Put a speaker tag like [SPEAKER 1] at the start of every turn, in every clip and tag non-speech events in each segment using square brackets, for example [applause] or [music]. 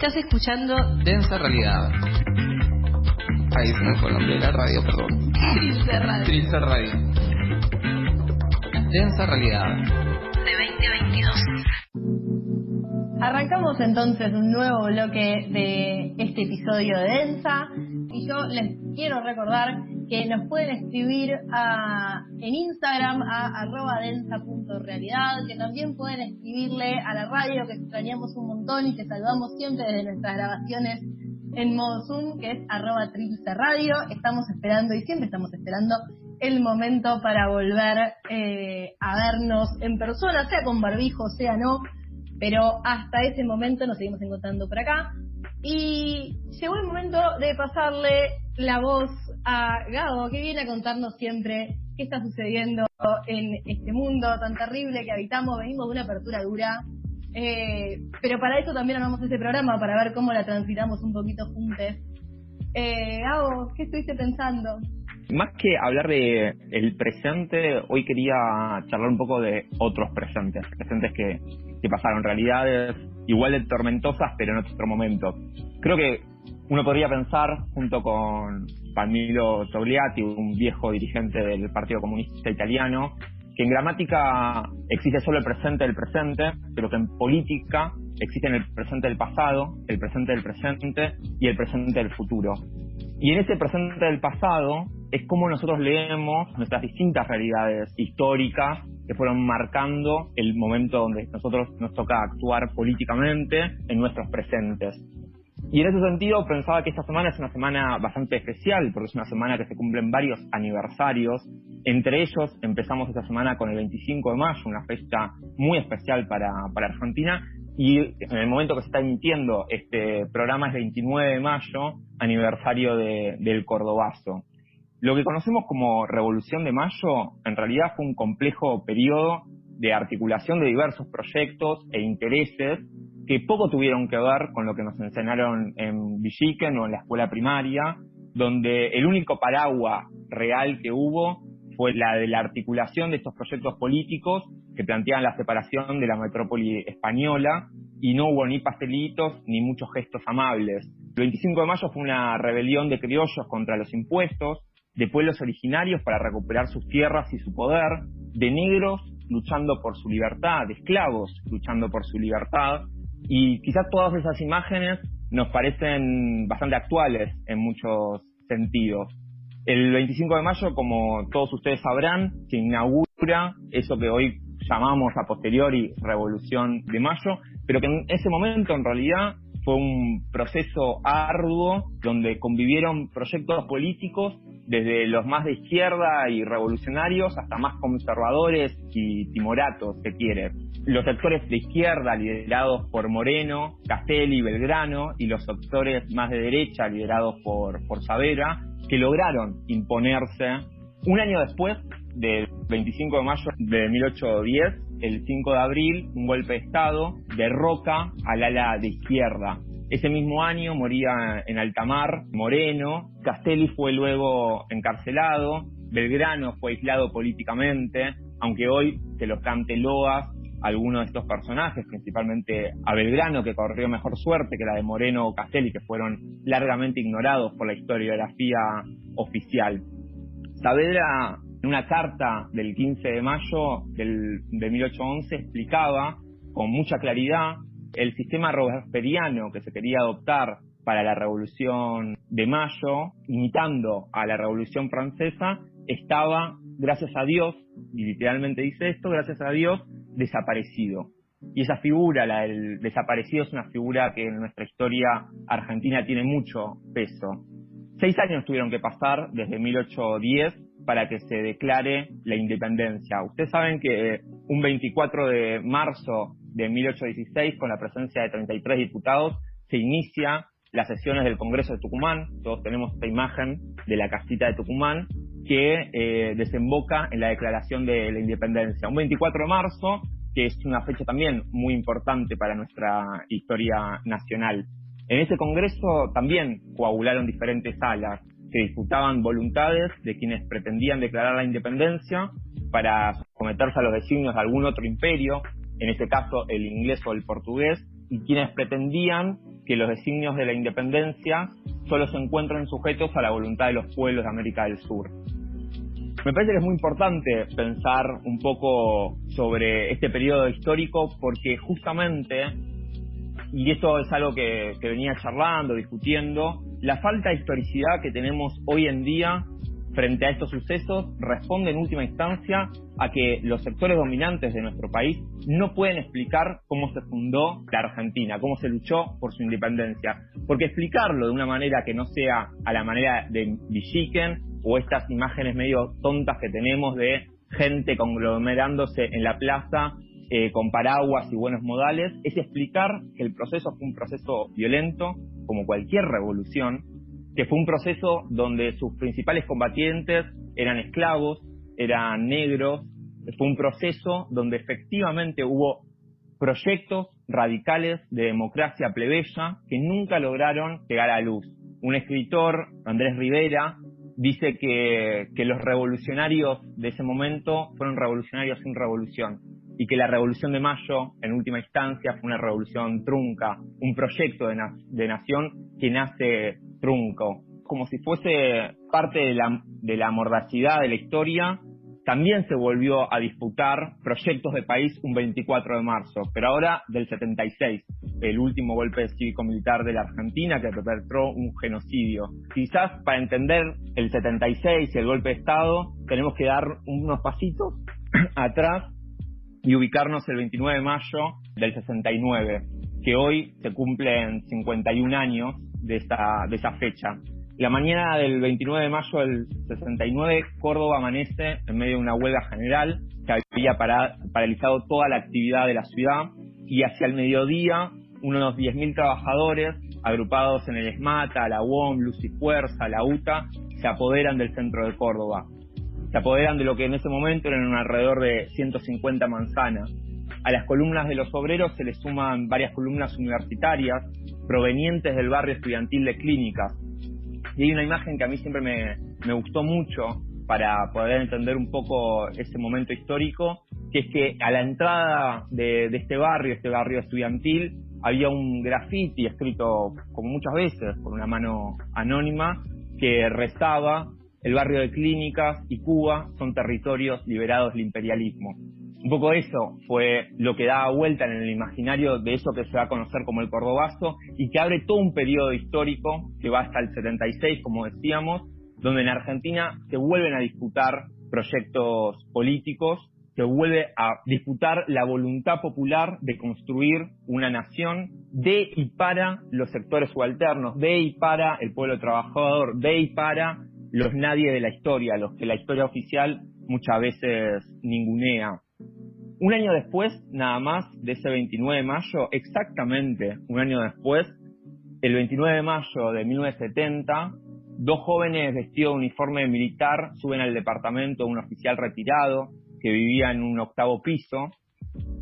[SPEAKER 1] Estás escuchando Densa Realidad.
[SPEAKER 2] Ahí se me fue el nombre de la radio, perdón.
[SPEAKER 1] Trilce Radio.
[SPEAKER 2] Trilce Radio.
[SPEAKER 1] Densa Realidad.
[SPEAKER 3] De 2022.
[SPEAKER 4] Arrancamos entonces un nuevo bloque de este episodio de Densa y yo les quiero recordar que nos pueden escribir a, en Instagram a arroba densa.realidad, que también pueden escribirle a la radio que extrañamos un montón y que saludamos siempre desde nuestras grabaciones en modo Zoom, que es arroba Radio. Estamos esperando y siempre estamos esperando el momento para volver eh, a vernos en persona, sea con barbijo, sea no, pero hasta ese momento nos seguimos encontrando por acá. Y llegó el momento de pasarle la voz a Gabo, que viene a contarnos siempre qué está sucediendo en este mundo tan terrible que habitamos. Venimos de una apertura dura, eh, pero para eso también armamos este programa, para ver cómo la transitamos un poquito juntos. Eh, Gabo, ¿qué estuviste pensando?
[SPEAKER 5] Más que hablar de el presente, hoy quería charlar un poco de otros presentes, presentes que, que pasaron, realidades igual de tormentosas, pero en otro momento. Creo que uno podría pensar, junto con Palmiro Togliatti, un viejo dirigente del Partido Comunista Italiano, que en gramática existe solo el presente del presente, pero que en política existe el presente del pasado, el presente del presente y el presente del futuro. Y en ese presente del pasado es como nosotros leemos nuestras distintas realidades históricas que fueron marcando el momento donde nosotros nos toca actuar políticamente en nuestros presentes. Y en ese sentido pensaba que esta semana es una semana bastante especial, porque es una semana que se cumplen varios aniversarios. Entre ellos empezamos esta semana con el 25 de mayo, una fecha muy especial para, para Argentina. Y en el momento que se está emitiendo este programa es 29 de mayo, aniversario de, del Cordobazo. Lo que conocemos como Revolución de Mayo en realidad fue un complejo periodo de articulación de diversos proyectos e intereses que poco tuvieron que ver con lo que nos enseñaron en Villiquen o en la escuela primaria, donde el único paraguas real que hubo fue la de la articulación de estos proyectos políticos que planteaban la separación de la metrópoli española y no hubo ni pastelitos ni muchos gestos amables. El 25 de mayo fue una rebelión de criollos contra los impuestos, de pueblos originarios para recuperar sus tierras y su poder, de negros luchando por su libertad, de esclavos luchando por su libertad, y quizás todas esas imágenes nos parecen bastante actuales en muchos sentidos. El 25 de mayo, como todos ustedes sabrán, se inaugura eso que hoy llamamos a posteriori Revolución de Mayo, pero que en ese momento en realidad fue un proceso arduo donde convivieron proyectos políticos desde los más de izquierda y revolucionarios hasta más conservadores y timoratos, se quiere. Los sectores de izquierda liderados por Moreno, Castelli, Belgrano y los sectores más de derecha liderados por, por Saavedra, que lograron imponerse un año después del 25 de mayo de 1810 el 5 de abril, un golpe de Estado derroca al ala de izquierda. Ese mismo año moría en Altamar Moreno, Castelli fue luego encarcelado, Belgrano fue aislado políticamente, aunque hoy se los cante loas algunos de estos personajes, principalmente a Belgrano, que corrió mejor suerte que la de Moreno o Castelli, que fueron largamente ignorados por la historiografía oficial. Saavedra en una carta del 15 de mayo del, de 1811 explicaba con mucha claridad el sistema robersperiano que se quería adoptar para la Revolución de Mayo, imitando a la Revolución Francesa, estaba, gracias a Dios, y literalmente dice esto, gracias a Dios, desaparecido. Y esa figura, la del desaparecido, es una figura que en nuestra historia argentina tiene mucho peso. Seis años tuvieron que pasar desde 1810 para que se declare la independencia. Ustedes saben que un 24 de marzo de 1816, con la presencia de 33 diputados, se inicia las sesiones del Congreso de Tucumán. Todos tenemos esta imagen de la casita de Tucumán que eh, desemboca en la declaración de la independencia. Un 24 de marzo, que es una fecha también muy importante para nuestra historia nacional. En ese Congreso también coagularon diferentes salas que disputaban voluntades de quienes pretendían declarar la independencia para someterse a los designios de algún otro imperio, en este caso el inglés o el portugués, y quienes pretendían que los designios de la independencia solo se encuentran sujetos a la voluntad de los pueblos de América del Sur. Me parece que es muy importante pensar un poco sobre este periodo histórico porque justamente, y esto es algo que venía charlando, discutiendo, la falta de historicidad que tenemos hoy en día frente a estos sucesos responde en última instancia a que los sectores dominantes de nuestro país no pueden explicar cómo se fundó la Argentina, cómo se luchó por su independencia. Porque explicarlo de una manera que no sea a la manera de Villiquen o estas imágenes medio tontas que tenemos de gente conglomerándose en la plaza eh, con paraguas y buenos modales, es explicar que el proceso fue un proceso violento, como cualquier revolución, que fue un proceso donde sus principales combatientes eran esclavos, eran negros, fue un proceso donde efectivamente hubo proyectos radicales de democracia plebeya que nunca lograron llegar a luz. Un escritor, Andrés Rivera, dice que, que los revolucionarios de ese momento fueron revolucionarios sin revolución y que la revolución de mayo, en última instancia, fue una revolución trunca, un proyecto de, de nación que nace trunco. Como si fuese parte de la, de la mordacidad de la historia, también se volvió a disputar proyectos de país un 24 de marzo, pero ahora del 76, el último golpe cívico-militar de la Argentina que perpetró un genocidio. Quizás para entender el 76 y el golpe de Estado tenemos que dar unos pasitos [clears throat] atrás y ubicarnos el 29 de mayo del 69, que hoy se cumplen 51 años de esta, de esa fecha. La mañana del 29 de mayo del 69, Córdoba amanece en medio de una huelga general que había paralizado toda la actividad de la ciudad y hacia el mediodía unos 10.000 trabajadores agrupados en el ESMATA, la UOM, Luz la UTA, se apoderan del centro de Córdoba. Se apoderan de lo que en ese momento eran alrededor de 150 manzanas. A las columnas de los obreros se les suman varias columnas universitarias provenientes del barrio estudiantil de clínicas. Y hay una imagen que a mí siempre me, gustó mucho para poder entender un poco ese momento histórico, que es que a la entrada de, de este barrio, este barrio estudiantil, había un graffiti escrito como muchas veces por una mano anónima que rezaba el barrio de Clínicas y Cuba son territorios liberados del imperialismo. Un poco eso fue lo que daba vuelta en el imaginario de eso que se va a conocer como el Cordobazo y que abre todo un periodo histórico que va hasta el 76, como decíamos, donde en Argentina se vuelven a disputar proyectos políticos, se vuelve a disputar la voluntad popular de construir una nación de y para los sectores subalternos, de y para el pueblo trabajador, de y para los nadie de la historia, los que la historia oficial muchas veces ningunea. Un año después, nada más, de ese 29 de mayo, exactamente un año después, el 29 de mayo de 1970, dos jóvenes vestidos de uniforme militar suben al departamento de un oficial retirado que vivía en un octavo piso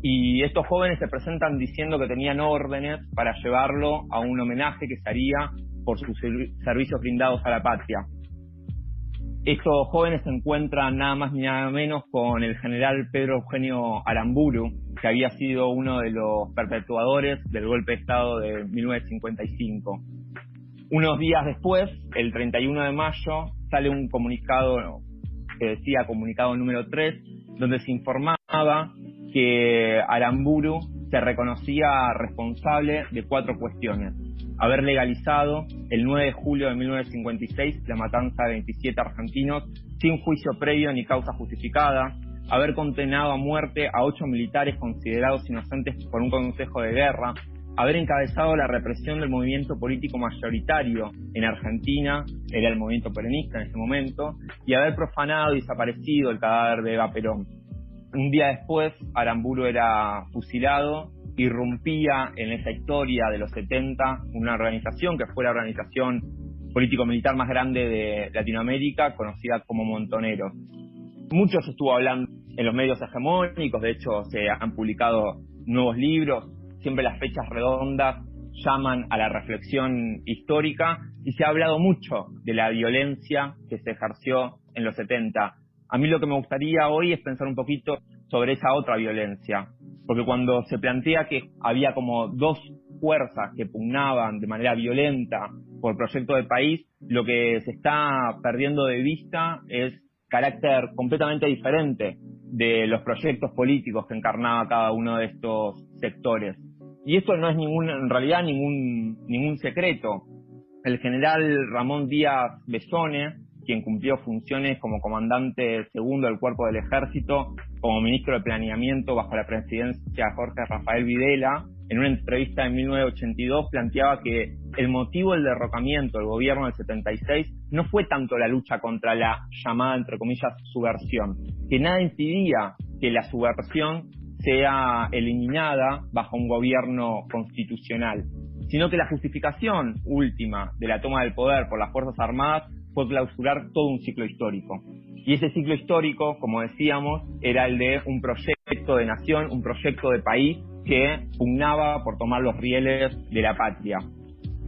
[SPEAKER 5] y estos jóvenes se presentan diciendo que tenían órdenes para llevarlo a un homenaje que se haría por sus servicios brindados a la patria. Estos jóvenes se encuentran nada más ni nada menos con el general Pedro Eugenio Aramburu, que había sido uno de los perpetuadores del golpe de Estado de 1955. Unos días después, el 31 de mayo, sale un comunicado que decía comunicado número 3, donde se informaba que Aramburu se reconocía responsable de cuatro cuestiones haber legalizado el 9 de julio de 1956 la matanza de 27 argentinos sin juicio previo ni causa justificada, haber condenado a muerte a ocho militares considerados inocentes por un consejo de guerra, haber encabezado la represión del movimiento político mayoritario en Argentina, era el movimiento peronista en ese momento, y haber profanado y desaparecido el cadáver de Eva Perón. Un día después, Aramburu era fusilado irrumpía en esa historia de los 70 una organización que fue la organización político-militar más grande de Latinoamérica, conocida como Montoneros. Muchos estuvo hablando en los medios hegemónicos, de hecho se han publicado nuevos libros, siempre las fechas redondas llaman a la reflexión histórica y se ha hablado mucho de la violencia que se ejerció en los 70. A mí lo que me gustaría hoy es pensar un poquito sobre esa otra violencia, porque cuando se plantea que había como dos fuerzas que pugnaban de manera violenta por el proyecto de país, lo que se está perdiendo de vista es carácter completamente diferente de los proyectos políticos que encarnaba cada uno de estos sectores. Y esto no es ningún, en realidad ningún, ningún secreto. El general Ramón Díaz Besone, quien cumplió funciones como comandante segundo del cuerpo del ejército, como ministro de planeamiento bajo la presidencia de Jorge Rafael Videla, en una entrevista en 1982 planteaba que el motivo del derrocamiento del gobierno del 76 no fue tanto la lucha contra la llamada, entre comillas, subversión, que nada impidía que la subversión sea eliminada bajo un gobierno constitucional, sino que la justificación última de la toma del poder por las Fuerzas Armadas fue clausurar todo un ciclo histórico. Y ese ciclo histórico, como decíamos, era el de un proyecto de nación, un proyecto de país que pugnaba por tomar los rieles de la patria.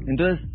[SPEAKER 5] Entonces,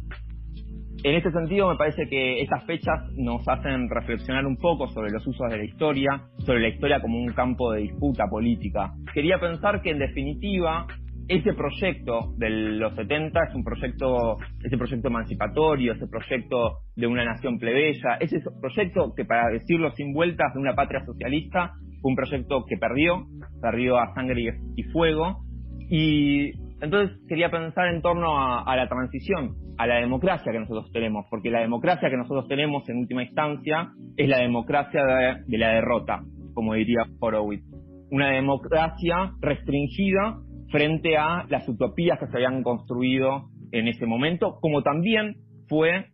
[SPEAKER 5] en este sentido, me parece que estas fechas nos hacen reflexionar un poco sobre los usos de la historia, sobre la historia como un campo de disputa política. Quería pensar que, en definitiva, ese proyecto de los 70 es un proyecto, ese proyecto emancipatorio, ese proyecto de una nación plebeya, ese proyecto que, para decirlo sin vueltas, de una patria socialista, fue un proyecto que perdió, perdió a sangre y fuego, y entonces quería pensar en torno a, la transición, a la democracia que nosotros tenemos, porque la democracia que nosotros tenemos en última instancia es la democracia de, la derrota, como diría Horowitz. Una democracia restringida frente a las utopías que se habían construido en ese momento, como también fue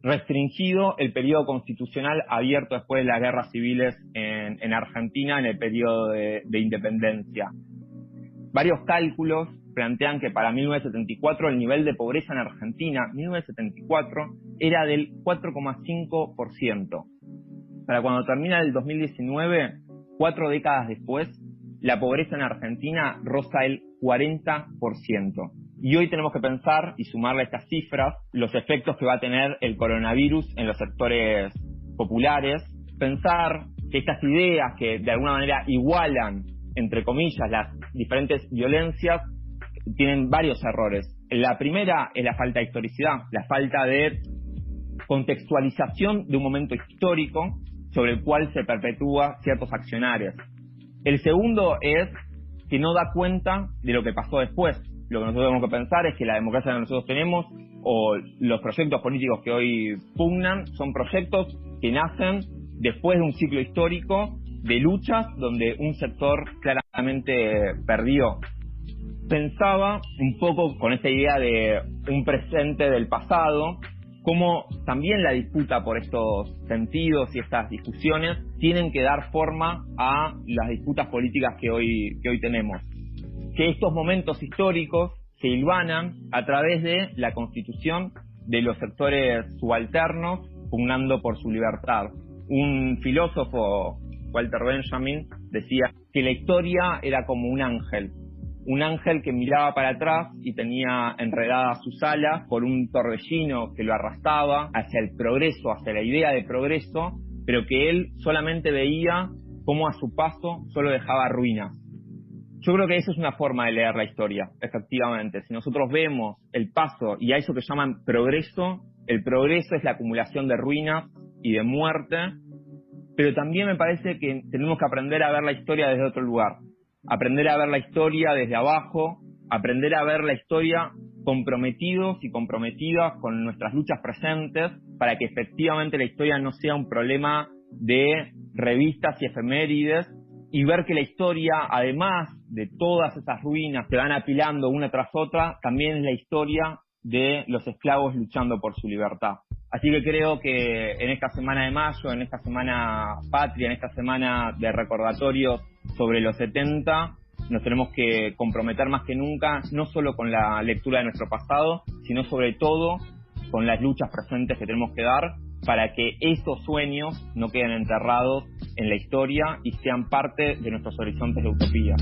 [SPEAKER 5] restringido el periodo constitucional abierto después de las guerras civiles en, Argentina en el periodo de independencia. Varios cálculos plantean que para 1974 el nivel de pobreza en Argentina, 1974, era del 4,5%. Para cuando termina el 2019, cuatro décadas después, la pobreza en Argentina roza el 40%. Y hoy tenemos que pensar y sumarle a estas cifras los efectos que va a tener el coronavirus en los sectores populares, pensar que estas ideas que de alguna manera igualan, entre comillas, las diferentes violencias, tienen varios errores. La primera es la falta de historicidad, la falta de contextualización de un momento histórico sobre el cual se perpetúa ciertos accionarios. El segundo es que no da cuenta de lo que pasó después. Lo que nosotros tenemos que pensar es que la democracia que nosotros tenemos o los proyectos políticos que hoy pugnan son proyectos que nacen después de un ciclo histórico de luchas donde un sector claramente perdió pensaba un poco con esta idea de un presente del pasado, cómo también la disputa por estos sentidos y estas discusiones tienen que dar forma a las disputas políticas que hoy, que hoy tenemos. Que estos momentos históricos se hilvanan a través de la constitución de los sectores subalternos pugnando por su libertad. Un filósofo, Walter Benjamin, decía que la historia era como un ángel un ángel que miraba para atrás y tenía enredadas sus alas por un torbellino que lo arrastraba hacia el progreso, hacia la idea de progreso, pero que él solamente veía cómo a su paso solo dejaba ruinas. Yo creo que eso es una forma de leer la historia, efectivamente. Si nosotros vemos el paso y a eso que llaman progreso, el progreso es la acumulación de ruinas y de muerte, pero también me parece que tenemos que aprender a ver la historia desde otro lugar aprender a ver la historia desde abajo, aprender a ver la historia comprometidos y comprometidas con nuestras luchas presentes para que efectivamente la historia no sea un problema de revistas y efemérides y ver que la historia, además de todas esas ruinas que van apilando una tras otra, también es la historia de los esclavos luchando por su libertad. Así que creo que en esta semana de mayo, en esta semana patria, en esta semana de recordatorios sobre los 70, nos tenemos que comprometer más que nunca, no solo con la lectura de nuestro pasado, sino sobre todo con las luchas presentes que tenemos que dar para que esos sueños no queden enterrados en la historia y sean parte de nuestros horizontes de utopía.